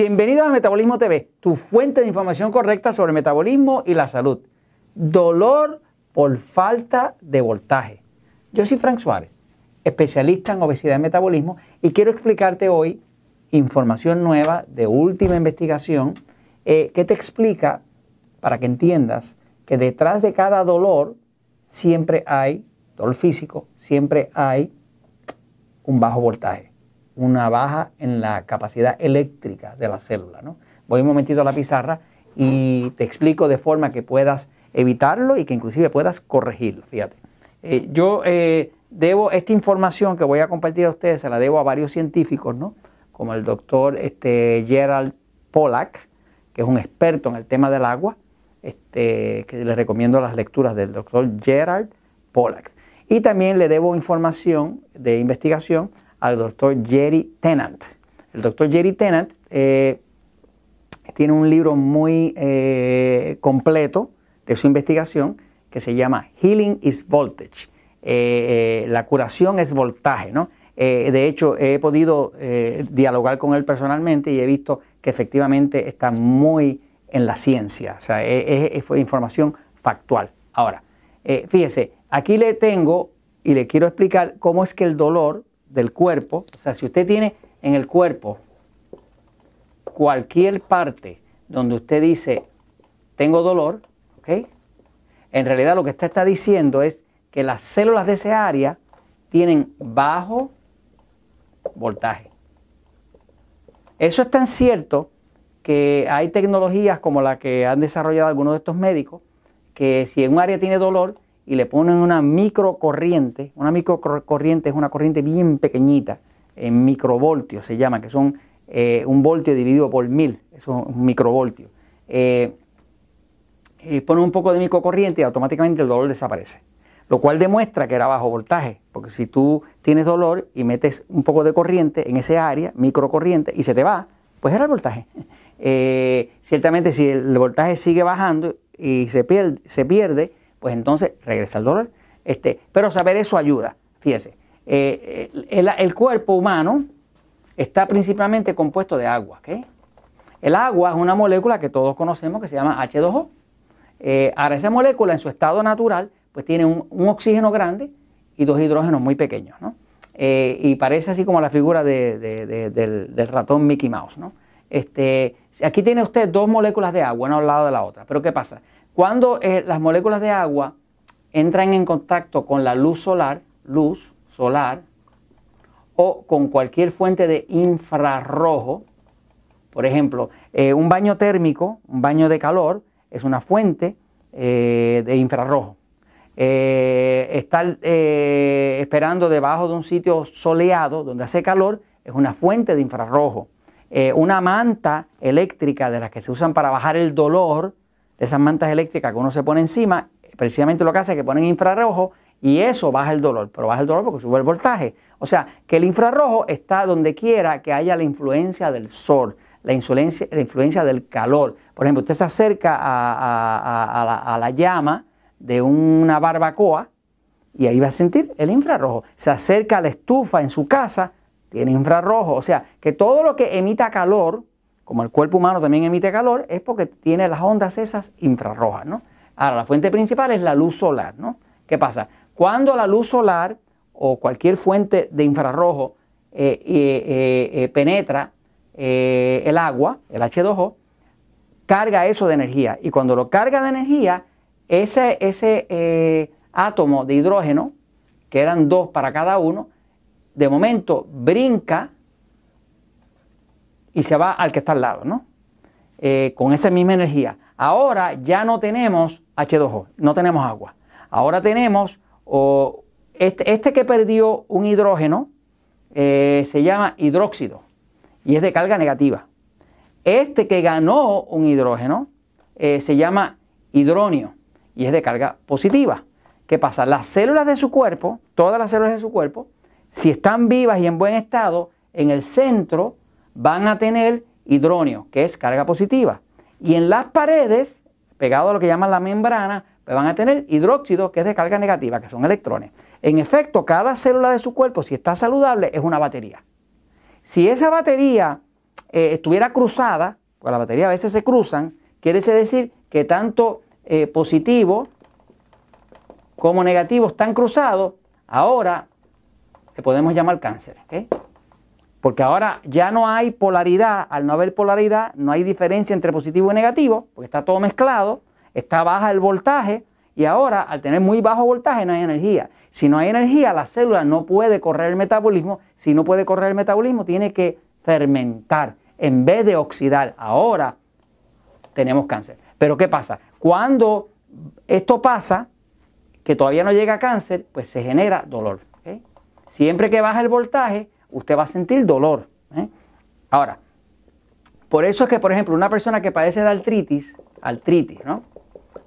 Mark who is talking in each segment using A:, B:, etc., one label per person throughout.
A: Bienvenidos a Metabolismo TV, tu fuente de información correcta sobre metabolismo y la salud. Dolor por falta de voltaje. Yo soy Frank Suárez, especialista en obesidad y metabolismo, y quiero explicarte hoy información nueva de última investigación eh, que te explica, para que entiendas, que detrás de cada dolor siempre hay dolor físico, siempre hay un bajo voltaje, una baja en la capacidad eléctrica de la célula. ¿no? Voy un momentito a la pizarra y te explico de forma que puedas evitarlo y que inclusive puedas corregirlo. Fíjate, eh, yo eh, debo esta información que voy a compartir a ustedes, se la debo a varios científicos, ¿no? como el doctor este, Gerald Pollack, que es un experto en el tema del agua, este, que les recomiendo las lecturas del doctor Gerald Pollack. Y también le debo información de investigación al doctor Jerry Tennant. El doctor Jerry Tennant eh, tiene un libro muy eh, completo de su investigación que se llama Healing is Voltage. Eh, la curación es voltaje, ¿no? de hecho, he podido dialogar con él personalmente y he visto que efectivamente está muy en la ciencia, o sea, es, información factual. Ahora, fíjese, Aquí le tengo y le quiero explicar cómo es que el dolor del cuerpo, o sea, si usted tiene en el cuerpo cualquier parte donde usted dice, tengo dolor, ¿ok? En realidad lo que usted está diciendo es que las células de esa área tienen bajo voltaje. Eso es tan cierto que hay tecnologías como la que han desarrollado algunos de estos médicos, que si en un área tiene dolor, y le ponen una microcorriente. Una microcorriente es una corriente bien pequeñita, en microvoltios se llama, que son eh, un voltio dividido por mil, eso es un microvoltio. Eh, ponen un poco de microcorriente y automáticamente el dolor desaparece. Lo cual demuestra que era bajo voltaje, porque si tú tienes dolor y metes un poco de corriente en ese área, microcorriente, y se te va, pues era el voltaje. Eh, ciertamente si el voltaje sigue bajando y se pierde, se pierde pues entonces regresa el dolor. Este, pero saber eso ayuda. Fíjese, eh, el, cuerpo humano está principalmente compuesto de agua. El agua es una molécula que todos conocemos que se llama H2O. Eh, ahora, esa molécula en su estado natural, pues tiene un, oxígeno grande y dos hidrógenos muy pequeños. Eh, y parece así como la figura del, ratón Mickey Mouse. Este, aquí tiene usted dos moléculas de agua, una al lado de la otra. Pero ¿qué pasa? Cuando eh, las moléculas de agua entran en contacto con la luz solar, luz solar, o con cualquier fuente de infrarrojo, por ejemplo, eh, un baño térmico, un baño de calor, es una fuente eh, de infrarrojo. estar esperando debajo de un sitio soleado donde hace calor es una fuente de infrarrojo. una manta eléctrica de las que se usan para bajar el dolor esas mantas eléctricas que uno se pone encima, precisamente lo que hace es que ponen infrarrojo y eso baja el dolor, pero baja el dolor porque sube el voltaje. O sea, que el infrarrojo está donde quiera que haya la influencia del sol, la influencia, la influencia del calor. Por ejemplo, usted se acerca a, la, llama de una barbacoa y ahí va a sentir el infrarrojo. Se acerca a la estufa en su casa, tiene infrarrojo. O sea, que todo lo que emita calor como el cuerpo humano también emite calor, es porque tiene las ondas esas infrarrojas, ¿no? Ahora, la fuente principal es la luz solar, ¿no? ¿Qué pasa? Cuando la luz solar o cualquier fuente de infrarrojo eh, eh, eh, penetra el agua, el H2O, carga eso de energía. Y cuando lo carga de energía, ese, ese átomo de hidrógeno, que eran dos para cada uno, de momento brinca y se va al que está al lado, ¿no? Eh, con esa misma energía. Ahora ya no tenemos H2O, no tenemos agua. Ahora tenemos este, este, que perdió un hidrógeno eh, se llama hidróxido y es de carga negativa. Este que ganó un hidrógeno eh, se llama hidrónio y es de carga positiva. ¿Qué pasa? Las células de su cuerpo, todas las células de su cuerpo, si están vivas y en buen estado, en el centro van a tener hidróneo, que es carga positiva. Y en las paredes, pegado a lo que llaman la membrana, pues van a tener hidróxido, que es de carga negativa, que son electrones. En efecto, cada célula de su cuerpo, si está saludable, es una batería. Si esa batería eh, estuviera cruzada, pues la batería a veces se cruzan, quiere decir que tanto eh, positivo como negativo están cruzados, ahora le podemos llamar cáncer. Porque ahora ya no hay polaridad, al no haber polaridad, no hay diferencia entre positivo y negativo, porque está todo mezclado, está baja el voltaje, y ahora al tener muy bajo voltaje no hay energía. Si no hay energía, la célula no puede correr el metabolismo. Si no puede correr el metabolismo, tiene que fermentar en vez de oxidar. Ahora tenemos cáncer. Pero ¿qué pasa? Cuando esto pasa, que todavía no llega a cáncer, pues se genera dolor. Siempre que baja el voltaje, usted va a sentir dolor. ¿eh? Ahora, por eso es que, por ejemplo, una persona que padece de artritis, artritis, ¿no?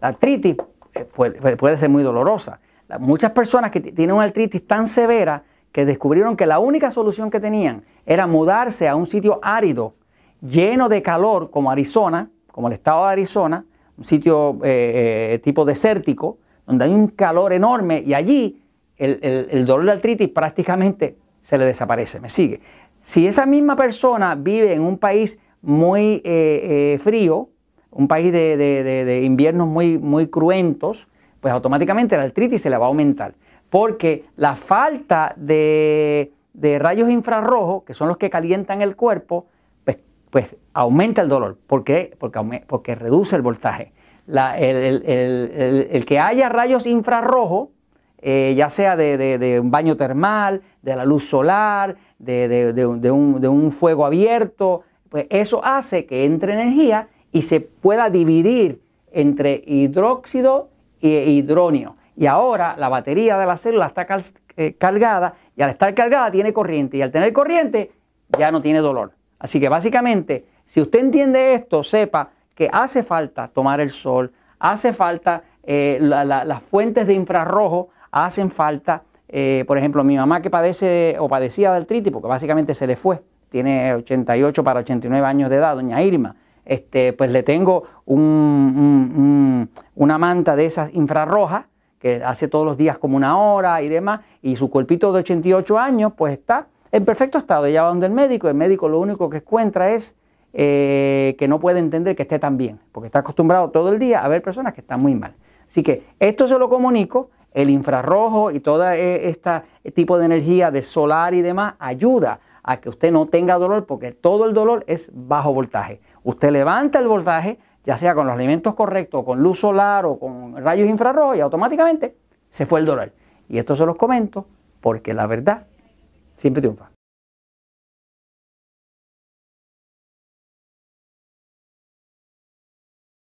A: La artritis eh, puede, puede ser muy dolorosa. Muchas personas que tienen una artritis tan severa que descubrieron que la única solución que tenían era mudarse a un sitio árido, lleno de calor, como Arizona, como el estado de Arizona, un sitio eh, tipo desértico, donde hay un calor enorme y allí el, dolor de artritis prácticamente se le desaparece. ¿Me sigue? Si esa misma persona vive en un país muy eh, frío, un país de, inviernos muy, muy cruentos, pues automáticamente la artritis se le va a aumentar. Porque la falta de, rayos infrarrojos, que son los que calientan el cuerpo, pues, pues aumenta el dolor. ¿Por qué? Porque, porque reduce el voltaje. el, que haya rayos infrarrojos, eh, ya sea de, un baño termal, de la luz solar, de, un, de un fuego abierto, pues eso hace que entre energía y se pueda dividir entre hidróxido hidróneo. Y ahora la batería de la célula está eh, cargada y al estar cargada tiene corriente y al tener corriente ya no tiene dolor. Así que básicamente, si usted entiende esto, sepa que hace falta tomar el sol, hace falta eh, las fuentes de infrarrojo, hacen falta, eh, por ejemplo, mi mamá que padece o padecía de artritis, porque básicamente se le fue, tiene 88 para 89 años de edad, doña Irma, este, pues le tengo una manta de esas infrarrojas que hace todos los días como una hora y demás, y su cuerpito de 88 años pues está en perfecto estado. Ella va donde el médico, el médico lo único que encuentra es eh, que no puede entender que esté tan bien, porque está acostumbrado todo el día a ver personas que están muy mal. Así que esto se lo comunico, el infrarrojo y todo este tipo de energía de solar y demás ayuda a que usted no tenga dolor, porque todo el dolor es bajo voltaje. Usted levanta el voltaje, ya sea con los alimentos correctos, con luz solar o con rayos infrarrojos, y automáticamente se fue el dolor. Y esto se los comento porque la verdad siempre triunfa.